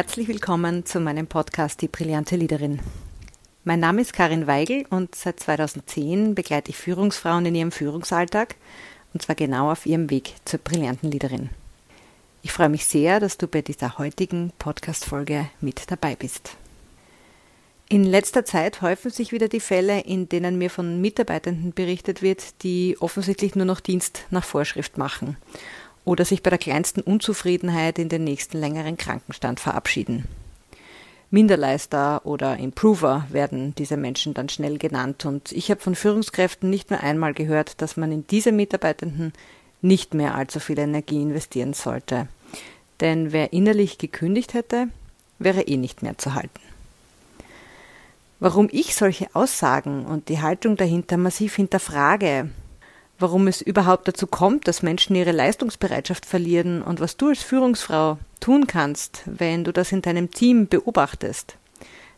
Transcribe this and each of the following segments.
Herzlich willkommen zu meinem Podcast Die brillante Leaderin. Mein Name ist Karin Weigel und seit 2010 begleite ich Führungsfrauen in ihrem Führungsalltag und zwar genau auf ihrem Weg zur brillanten Leaderin. Ich freue mich sehr, dass du bei dieser heutigen Podcast-Folge mit dabei bist. In letzter Zeit häufen sich wieder die Fälle, in denen mir von Mitarbeitenden berichtet wird, die offensichtlich nur noch Dienst nach Vorschrift machen oder sich bei der kleinsten Unzufriedenheit in den nächsten längeren Krankenstand verabschieden. Minderleister oder Improver werden diese Menschen dann schnell genannt und ich habe von Führungskräften nicht nur einmal gehört, dass man in diese Mitarbeitenden nicht mehr allzu viel Energie investieren sollte. Denn wer innerlich gekündigt hätte, wäre eh nicht mehr zu halten. Warum ich solche Aussagen und die Haltung dahinter massiv hinterfrage, warum es überhaupt dazu kommt, dass Menschen ihre Leistungsbereitschaft verlieren und was du als Führungsfrau tun kannst, wenn du das in deinem Team beobachtest.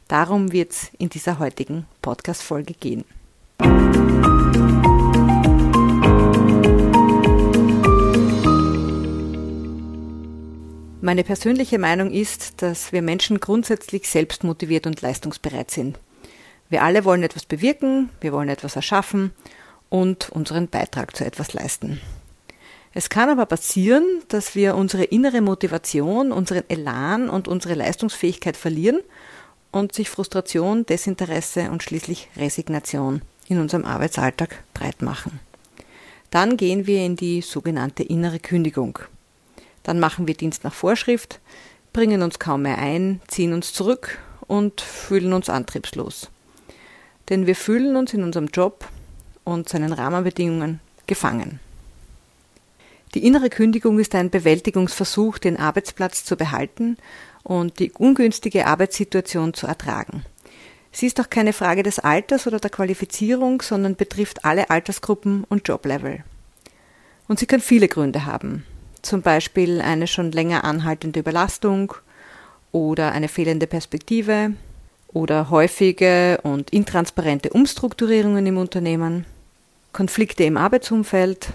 Darum wird es in dieser heutigen Podcast-Folge gehen. Meine persönliche Meinung ist, dass wir Menschen grundsätzlich selbst motiviert und leistungsbereit sind. Wir alle wollen etwas bewirken, wir wollen etwas erschaffen und unseren Beitrag zu etwas leisten. Es kann aber passieren, dass wir unsere innere Motivation, unseren Elan und unsere Leistungsfähigkeit verlieren und sich Frustration, Desinteresse und schließlich Resignation in unserem Arbeitsalltag breit machen. Dann gehen wir in die sogenannte innere Kündigung. Dann machen wir Dienst nach Vorschrift, bringen uns kaum mehr ein, ziehen uns zurück und fühlen uns antriebslos. Denn wir fühlen uns in unserem Job und seinen Rahmenbedingungen gefangen. Die innere Kündigung ist ein Bewältigungsversuch, den Arbeitsplatz zu behalten und die ungünstige Arbeitssituation zu ertragen. Sie ist auch keine Frage des Alters oder der Qualifizierung, sondern betrifft alle Altersgruppen und Joblevel. Und sie kann viele Gründe haben. Zum Beispiel eine schon länger anhaltende Überlastung oder eine fehlende Perspektive oder häufige und intransparente Umstrukturierungen im Unternehmen Konflikte im Arbeitsumfeld,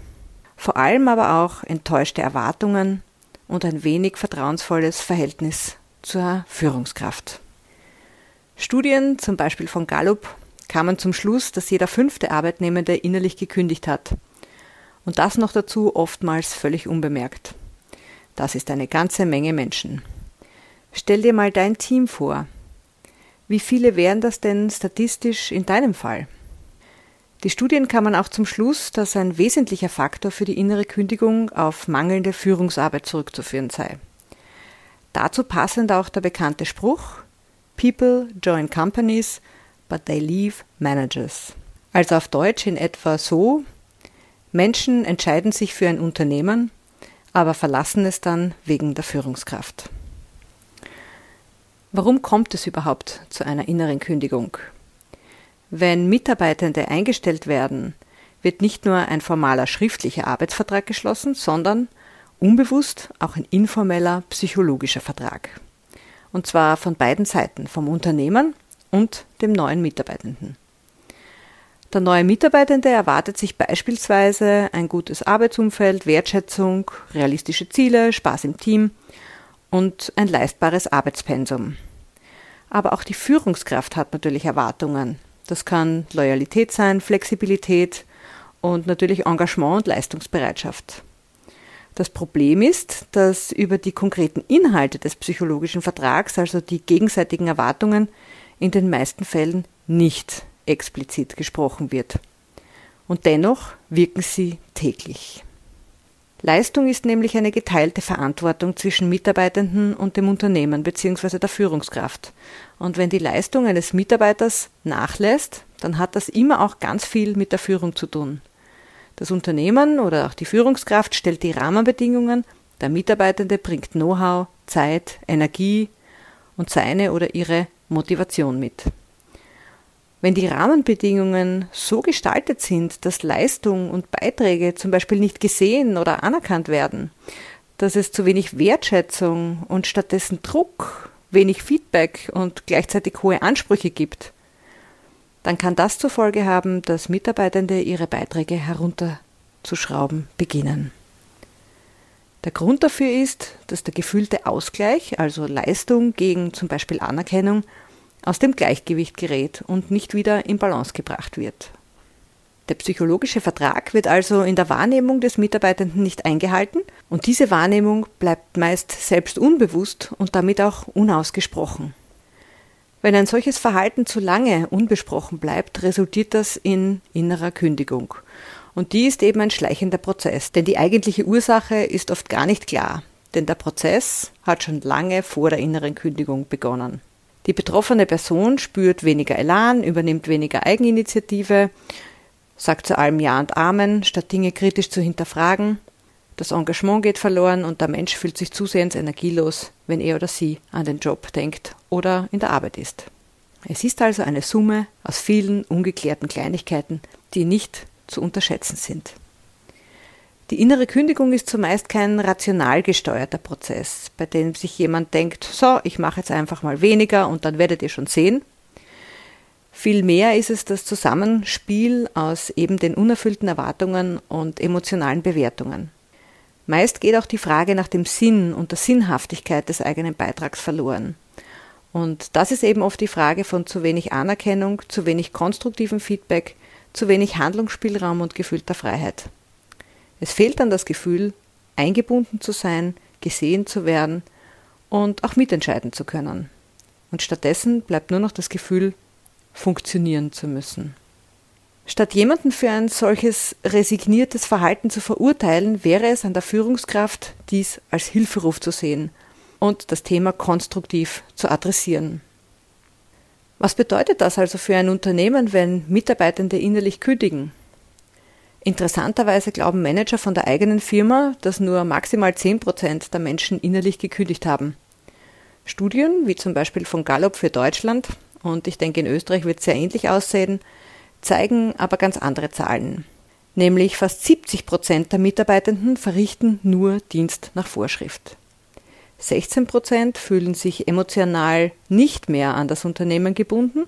vor allem aber auch enttäuschte Erwartungen und ein wenig vertrauensvolles Verhältnis zur Führungskraft. Studien, zum Beispiel von Gallup, kamen zum Schluss, dass jeder fünfte Arbeitnehmende innerlich gekündigt hat. Und das noch dazu oftmals völlig unbemerkt. Das ist eine ganze Menge Menschen. Stell dir mal dein Team vor. Wie viele wären das denn statistisch in deinem Fall? Die Studien kamen auch zum Schluss, dass ein wesentlicher Faktor für die innere Kündigung auf mangelnde Führungsarbeit zurückzuführen sei. Dazu passend auch der bekannte Spruch People join companies, but they leave managers. Also auf Deutsch in etwa so Menschen entscheiden sich für ein Unternehmen, aber verlassen es dann wegen der Führungskraft. Warum kommt es überhaupt zu einer inneren Kündigung? Wenn Mitarbeitende eingestellt werden, wird nicht nur ein formaler schriftlicher Arbeitsvertrag geschlossen, sondern unbewusst auch ein informeller psychologischer Vertrag. Und zwar von beiden Seiten, vom Unternehmen und dem neuen Mitarbeitenden. Der neue Mitarbeitende erwartet sich beispielsweise ein gutes Arbeitsumfeld, Wertschätzung, realistische Ziele, Spaß im Team und ein leistbares Arbeitspensum. Aber auch die Führungskraft hat natürlich Erwartungen, das kann Loyalität sein, Flexibilität und natürlich Engagement und Leistungsbereitschaft. Das Problem ist, dass über die konkreten Inhalte des psychologischen Vertrags, also die gegenseitigen Erwartungen, in den meisten Fällen nicht explizit gesprochen wird. Und dennoch wirken sie täglich. Leistung ist nämlich eine geteilte Verantwortung zwischen Mitarbeitenden und dem Unternehmen bzw. der Führungskraft. Und wenn die Leistung eines Mitarbeiters nachlässt, dann hat das immer auch ganz viel mit der Führung zu tun. Das Unternehmen oder auch die Führungskraft stellt die Rahmenbedingungen, der Mitarbeitende bringt Know-how, Zeit, Energie und seine oder ihre Motivation mit. Wenn die Rahmenbedingungen so gestaltet sind, dass Leistung und Beiträge zum Beispiel nicht gesehen oder anerkannt werden, dass es zu wenig Wertschätzung und stattdessen Druck, wenig Feedback und gleichzeitig hohe Ansprüche gibt, dann kann das zur Folge haben, dass Mitarbeitende ihre Beiträge herunterzuschrauben beginnen. Der Grund dafür ist, dass der gefühlte Ausgleich, also Leistung gegen zum Beispiel Anerkennung, aus dem Gleichgewicht gerät und nicht wieder in Balance gebracht wird. Der psychologische Vertrag wird also in der Wahrnehmung des Mitarbeitenden nicht eingehalten und diese Wahrnehmung bleibt meist selbst unbewusst und damit auch unausgesprochen. Wenn ein solches Verhalten zu lange unbesprochen bleibt, resultiert das in innerer Kündigung. Und die ist eben ein schleichender Prozess, denn die eigentliche Ursache ist oft gar nicht klar, denn der Prozess hat schon lange vor der inneren Kündigung begonnen. Die betroffene Person spürt weniger Elan, übernimmt weniger Eigeninitiative, sagt zu allem Ja und Amen, statt Dinge kritisch zu hinterfragen. Das Engagement geht verloren und der Mensch fühlt sich zusehends energielos, wenn er oder sie an den Job denkt oder in der Arbeit ist. Es ist also eine Summe aus vielen ungeklärten Kleinigkeiten, die nicht zu unterschätzen sind. Die innere Kündigung ist zumeist kein rational gesteuerter Prozess, bei dem sich jemand denkt, so, ich mache jetzt einfach mal weniger und dann werdet ihr schon sehen, Vielmehr ist es das Zusammenspiel aus eben den unerfüllten Erwartungen und emotionalen Bewertungen. Meist geht auch die Frage nach dem Sinn und der Sinnhaftigkeit des eigenen Beitrags verloren. Und das ist eben oft die Frage von zu wenig Anerkennung, zu wenig konstruktivem Feedback, zu wenig Handlungsspielraum und gefühlter Freiheit. Es fehlt dann das Gefühl, eingebunden zu sein, gesehen zu werden und auch mitentscheiden zu können. Und stattdessen bleibt nur noch das Gefühl, funktionieren zu müssen. Statt jemanden für ein solches resigniertes Verhalten zu verurteilen, wäre es an der Führungskraft, dies als Hilferuf zu sehen und das Thema konstruktiv zu adressieren. Was bedeutet das also für ein Unternehmen, wenn Mitarbeitende innerlich kündigen? Interessanterweise glauben Manager von der eigenen Firma, dass nur maximal 10% der Menschen innerlich gekündigt haben. Studien, wie zum Beispiel von Gallup für Deutschland, und ich denke in Österreich wird es sehr ähnlich aussehen, zeigen aber ganz andere Zahlen. Nämlich fast 70 Prozent der Mitarbeitenden verrichten nur Dienst nach Vorschrift. 16 Prozent fühlen sich emotional nicht mehr an das Unternehmen gebunden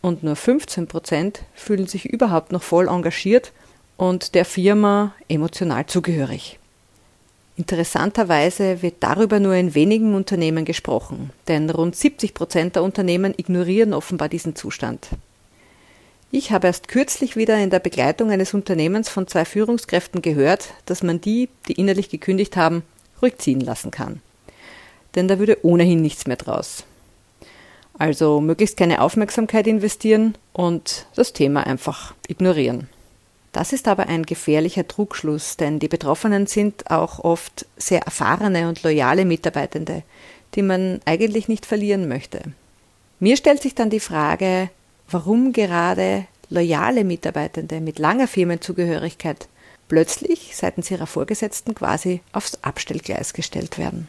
und nur 15 Prozent fühlen sich überhaupt noch voll engagiert und der Firma emotional zugehörig. Interessanterweise wird darüber nur in wenigen Unternehmen gesprochen, denn rund 70 Prozent der Unternehmen ignorieren offenbar diesen Zustand. Ich habe erst kürzlich wieder in der Begleitung eines Unternehmens von zwei Führungskräften gehört, dass man die, die innerlich gekündigt haben, ruhig ziehen lassen kann. Denn da würde ohnehin nichts mehr draus. Also möglichst keine Aufmerksamkeit investieren und das Thema einfach ignorieren. Das ist aber ein gefährlicher Trugschluss, denn die Betroffenen sind auch oft sehr erfahrene und loyale Mitarbeitende, die man eigentlich nicht verlieren möchte. Mir stellt sich dann die Frage, warum gerade loyale Mitarbeitende mit langer Firmenzugehörigkeit plötzlich seitens ihrer Vorgesetzten quasi aufs Abstellgleis gestellt werden.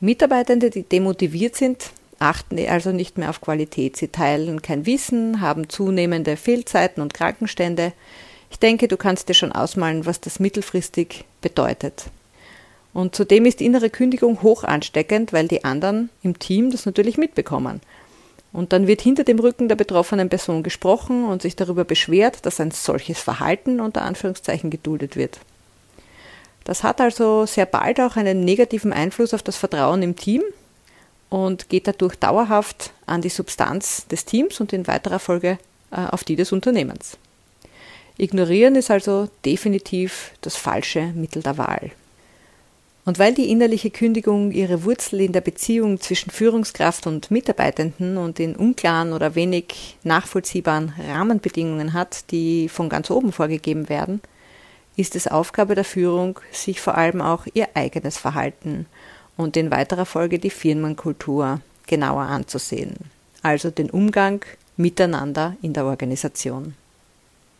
Mitarbeitende, die demotiviert sind, achten also nicht mehr auf Qualität. Sie teilen kein Wissen, haben zunehmende Fehlzeiten und Krankenstände, ich denke, du kannst dir schon ausmalen, was das mittelfristig bedeutet. Und zudem ist innere Kündigung hoch ansteckend, weil die anderen im Team das natürlich mitbekommen. Und dann wird hinter dem Rücken der betroffenen Person gesprochen und sich darüber beschwert, dass ein solches Verhalten unter Anführungszeichen geduldet wird. Das hat also sehr bald auch einen negativen Einfluss auf das Vertrauen im Team und geht dadurch dauerhaft an die Substanz des Teams und in weiterer Folge äh, auf die des Unternehmens. Ignorieren ist also definitiv das falsche Mittel der Wahl. Und weil die innerliche Kündigung ihre Wurzel in der Beziehung zwischen Führungskraft und Mitarbeitenden und in unklaren oder wenig nachvollziehbaren Rahmenbedingungen hat, die von ganz oben vorgegeben werden, ist es Aufgabe der Führung, sich vor allem auch ihr eigenes Verhalten und in weiterer Folge die Firmenkultur genauer anzusehen, also den Umgang miteinander in der Organisation.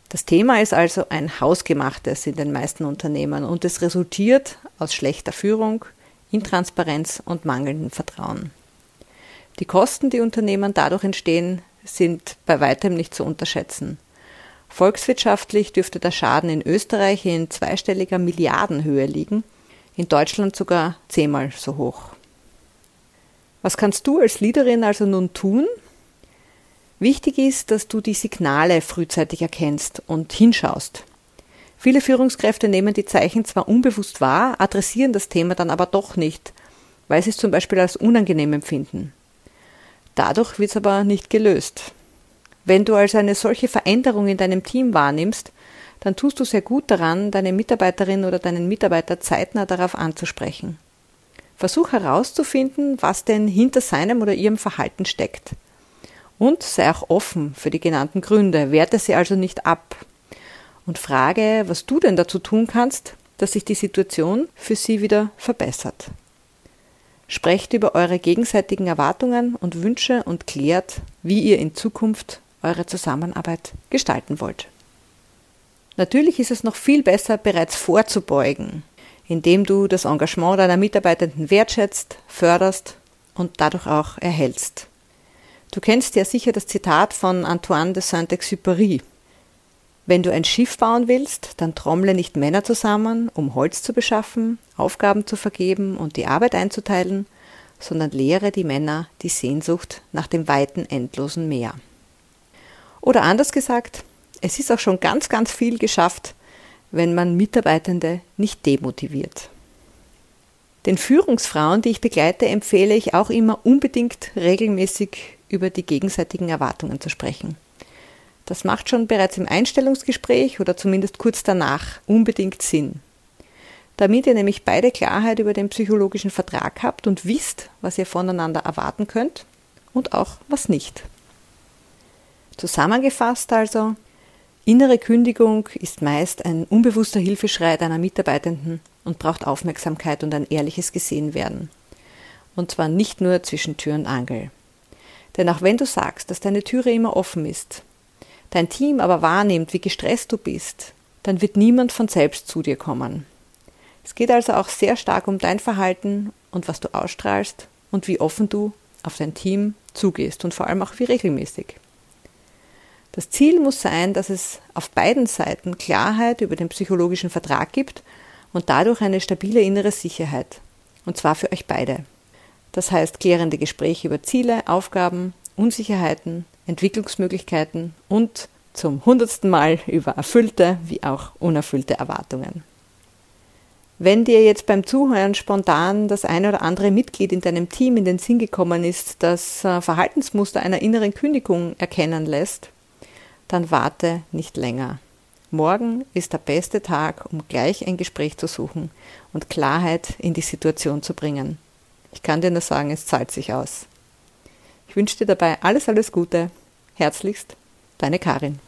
Das Thema ist also ein hausgemachtes in den meisten Unternehmen und es resultiert aus schlechter Führung, Intransparenz und mangelndem Vertrauen. Die Kosten, die Unternehmen dadurch entstehen, sind bei weitem nicht zu unterschätzen. Volkswirtschaftlich dürfte der Schaden in Österreich in zweistelliger Milliardenhöhe liegen, in Deutschland sogar zehnmal so hoch. Was kannst du als Leaderin also nun tun, Wichtig ist, dass du die Signale frühzeitig erkennst und hinschaust. Viele Führungskräfte nehmen die Zeichen zwar unbewusst wahr, adressieren das Thema dann aber doch nicht, weil sie es zum Beispiel als unangenehm empfinden. Dadurch wird es aber nicht gelöst. Wenn du also eine solche Veränderung in deinem Team wahrnimmst, dann tust du sehr gut daran, deine Mitarbeiterin oder deinen Mitarbeiter zeitnah darauf anzusprechen. Versuch herauszufinden, was denn hinter seinem oder ihrem Verhalten steckt. Und sei auch offen für die genannten Gründe, werte sie also nicht ab. Und frage, was du denn dazu tun kannst, dass sich die Situation für sie wieder verbessert. Sprecht über eure gegenseitigen Erwartungen und Wünsche und klärt, wie ihr in Zukunft eure Zusammenarbeit gestalten wollt. Natürlich ist es noch viel besser, bereits vorzubeugen, indem du das Engagement deiner Mitarbeitenden wertschätzt, förderst und dadurch auch erhältst. Du kennst ja sicher das Zitat von Antoine de Saint-Exupéry. Wenn du ein Schiff bauen willst, dann trommle nicht Männer zusammen, um Holz zu beschaffen, Aufgaben zu vergeben und die Arbeit einzuteilen, sondern lehre die Männer die Sehnsucht nach dem weiten, endlosen Meer. Oder anders gesagt, es ist auch schon ganz, ganz viel geschafft, wenn man Mitarbeitende nicht demotiviert. Den Führungsfrauen, die ich begleite, empfehle ich auch immer unbedingt regelmäßig über die gegenseitigen Erwartungen zu sprechen. Das macht schon bereits im Einstellungsgespräch oder zumindest kurz danach unbedingt Sinn. Damit ihr nämlich beide Klarheit über den psychologischen Vertrag habt und wisst, was ihr voneinander erwarten könnt und auch was nicht. Zusammengefasst also, Innere Kündigung ist meist ein unbewusster Hilfeschrei deiner Mitarbeitenden und braucht Aufmerksamkeit und ein ehrliches Gesehenwerden. Und zwar nicht nur zwischen Tür und Angel. Denn auch wenn du sagst, dass deine Türe immer offen ist, dein Team aber wahrnimmt, wie gestresst du bist, dann wird niemand von selbst zu dir kommen. Es geht also auch sehr stark um dein Verhalten und was du ausstrahlst und wie offen du auf dein Team zugehst und vor allem auch wie regelmäßig. Das Ziel muss sein, dass es auf beiden Seiten Klarheit über den psychologischen Vertrag gibt und dadurch eine stabile innere Sicherheit. Und zwar für euch beide. Das heißt klärende Gespräche über Ziele, Aufgaben, Unsicherheiten, Entwicklungsmöglichkeiten und zum hundertsten Mal über erfüllte wie auch unerfüllte Erwartungen. Wenn dir jetzt beim Zuhören spontan das eine oder andere Mitglied in deinem Team in den Sinn gekommen ist, das äh, Verhaltensmuster einer inneren Kündigung erkennen lässt, dann warte nicht länger. Morgen ist der beste Tag, um gleich ein Gespräch zu suchen und Klarheit in die Situation zu bringen. Ich kann dir nur sagen, es zahlt sich aus. Ich wünsche dir dabei alles, alles Gute. Herzlichst, deine Karin.